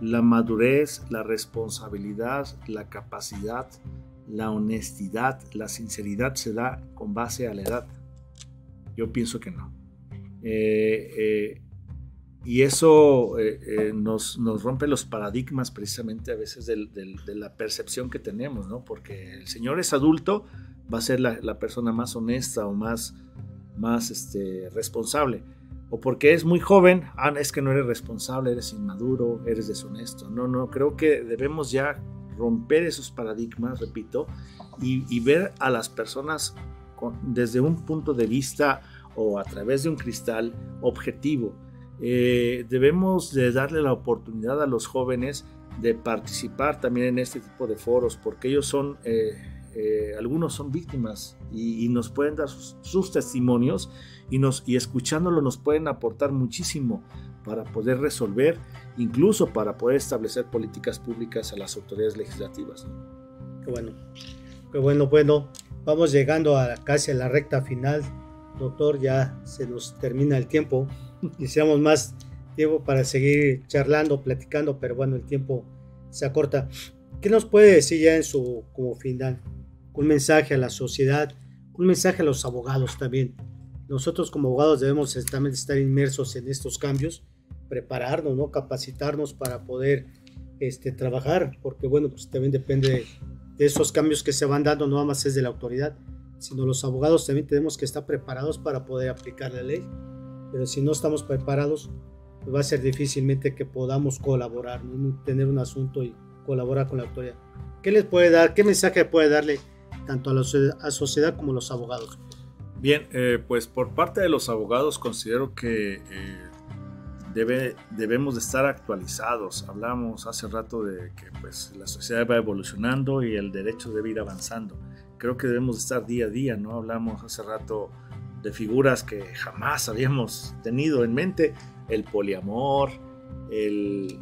la madurez, la responsabilidad, la capacidad, la honestidad, la sinceridad se da con base a la edad. Yo pienso que no. Eh, y eso eh, eh, nos, rompe los paradigmas precisamente a veces de la percepción que tenemos, ¿no? Porque el Señor es adulto, va a ser la, persona más honesta o más, más este, responsable. O porque es muy joven, ah, es que no eres responsable, eres inmaduro, eres deshonesto. No, no, creo que debemos ya romper esos paradigmas, repito, y, ver a las personas desde un punto de vista o a través de un cristal objetivo eh, debemos de darle la oportunidad a los jóvenes de participar también en este tipo de foros, porque ellos son, eh, eh, algunos son víctimas y, nos pueden dar sus, testimonios y, nos, y escuchándolo nos pueden aportar muchísimo para poder resolver, incluso para poder establecer políticas públicas a las autoridades legislativas. Qué bueno, qué bueno, bueno, vamos llegando a casi a la recta final, doctor, ya se nos termina el tiempo. Quisiéramos más tiempo para seguir charlando, platicando, pero bueno, el tiempo se acorta. ¿Qué nos puede decir ya en su como final? Un mensaje a la sociedad, un mensaje a los abogados también. Nosotros como abogados debemos también estar inmersos en estos cambios, prepararnos, ¿no? capacitarnos para poder este, trabajar, porque bueno, pues también depende de esos cambios que se van dando, no más es de la autoridad, sino los abogados también tenemos que estar preparados para poder aplicar la ley pero si no estamos preparados, pues va a ser difícilmente que podamos colaborar, tener un asunto y colaborar con la autoridad. ¿Qué les puede dar, qué mensaje puede darle tanto a la sociedad como a los abogados? Bien, eh, pues por parte de los abogados considero que eh, debe, debemos de estar actualizados. Hablamos hace rato de que pues, la sociedad va evolucionando y el derecho debe ir avanzando. Creo que debemos de estar día a día, ¿no? Hablamos hace rato de figuras que jamás habíamos tenido en mente, el poliamor, el...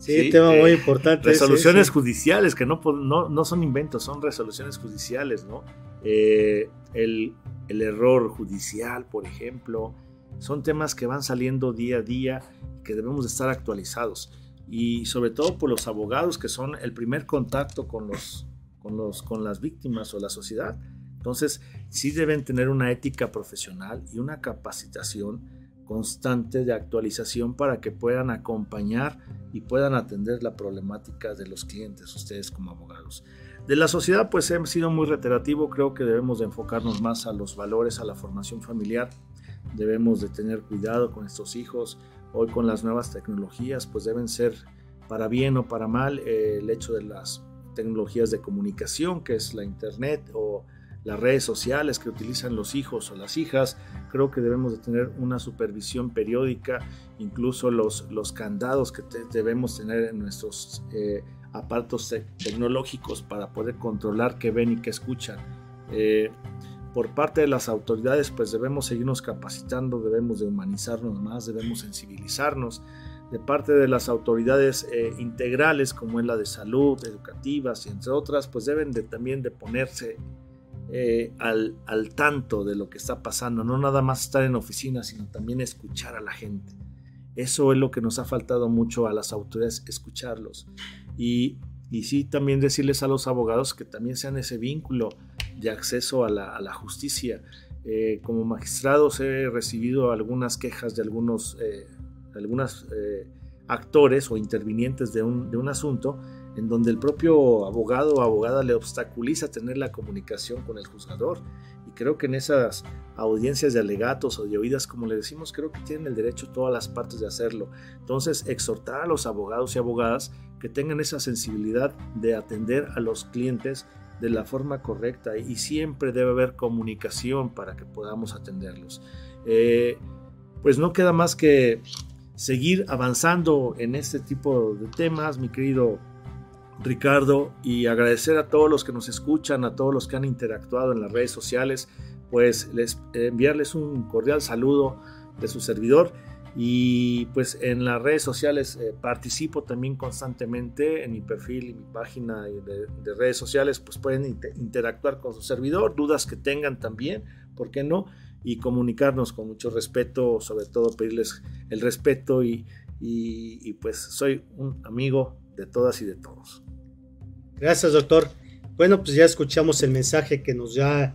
Sí, tema muy eh, importante. Resoluciones judiciales, que no, no, son inventos, son resoluciones judiciales, ¿no? Eh, el, el error judicial, por ejemplo, son temas que van saliendo día a día que debemos de estar actualizados. Y sobre todo por los abogados que son el primer contacto con, los, con, los, con las víctimas o la sociedad entonces, sí deben tener una ética profesional y una capacitación constante de actualización para que puedan acompañar y puedan atender la problemática de los clientes, ustedes como abogados. De la sociedad, pues he sido muy reiterativo, creo que debemos de enfocarnos más a los valores, a la formación familiar, debemos de tener cuidado con estos hijos, hoy con las nuevas tecnologías, pues deben ser para bien o para mal. Eh, el hecho de las tecnologías de comunicación, que es la internet o las redes sociales que utilizan los hijos o las hijas. Creo que debemos de tener una supervisión periódica, incluso los, los candados que debemos tener en nuestros eh, aparatos tecnológicos para poder controlar qué ven y qué escuchan. Eh, por parte de las autoridades, pues debemos seguirnos capacitando, debemos de humanizarnos más, debemos sensibilizarnos. De parte de las autoridades eh, integrales, como es la de salud, educativas y entre otras, pues deben de, también de ponerse eh, al, tanto de lo que está pasando, no nada más estar en oficina, sino también escuchar a la gente. Eso es lo que nos ha faltado mucho a las autoridades, escucharlos. Y, y sí, también decirles a los abogados que también sean ese vínculo de acceso a la, justicia. Eh, como magistrados he recibido algunas quejas de algunos eh, algunas, actores o intervinientes de un, de un asunto en donde el propio abogado o abogada le obstaculiza tener la comunicación con el juzgador. Y creo que en esas audiencias de alegatos o de oídas, como le decimos, creo que tienen el derecho todas las partes de hacerlo. Entonces, exhortar a los abogados y abogadas que tengan esa sensibilidad de atender a los clientes de la forma correcta y siempre debe haber comunicación para que podamos atenderlos. Eh, pues no queda más que seguir avanzando en este tipo de temas, mi querido Ricardo, y agradecer a todos los que nos escuchan, a todos los que han interactuado en las redes sociales, pues les enviarles un cordial saludo de su servidor y pues en las redes sociales eh, participo también constantemente en mi perfil y mi página de, de redes sociales, pues pueden interactuar con su servidor, dudas que tengan también, ¿por qué no? Y comunicarnos con mucho respeto, sobre todo pedirles el respeto y, y, pues soy un amigo de todas y de todos. Gracias, doctor. Bueno, pues ya escuchamos el mensaje que nos da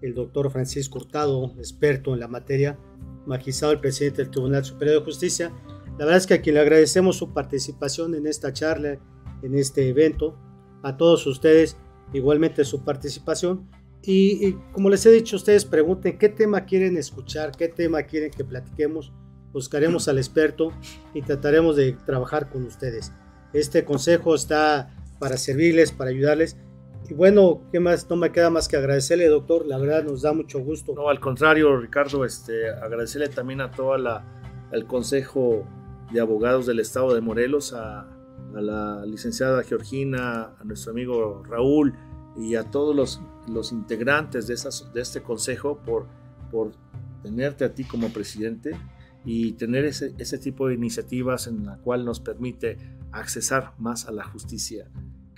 el doctor Francisco Hurtado, experto en la materia magistrado presidente del Tribunal Superior de Justicia. La verdad es que a quien le agradecemos su participación en esta charla, en este evento, a todos ustedes igualmente su participación. Y, como les he dicho, ustedes pregunten qué tema quieren escuchar, qué tema quieren que platiquemos. Buscaremos al experto y trataremos de trabajar con ustedes. Este consejo está para servirles, para ayudarles y bueno, ¿qué más? No me queda más que agradecerle, doctor. La verdad nos da mucho gusto. No, al contrario, Ricardo, este, agradecerle también a todo el Consejo de Abogados del Estado de Morelos, a, la licenciada Georgina, a nuestro amigo Raúl y a todos los, los integrantes de, esas, de este consejo por, por tenerte a ti como presidente y tener ese, ese tipo de iniciativas en la cual nos permite accesar más a la justicia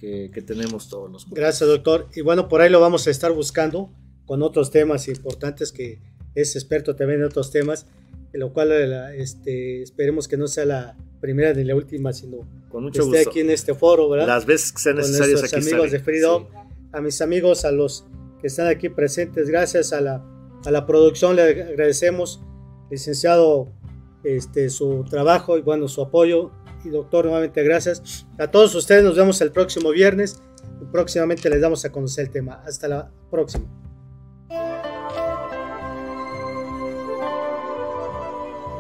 que, tenemos todos los Gracias, doctor. Y bueno, por ahí lo vamos a estar buscando con otros temas importantes que es experto también en otros temas, en lo cual este, esperemos que no sea la primera ni la última, sino con mucho que esté aquí en este foro, ¿verdad? Las veces que sean necesarias aquí amigos de Freedom, a mis amigos, a los que están aquí presentes, gracias a la, a la producción, le agradecemos, licenciado, este, su trabajo y bueno, su apoyo y doctor, nuevamente gracias. A todos ustedes nos vemos el próximo viernes próximamente les damos a conocer el tema. Hasta la próxima.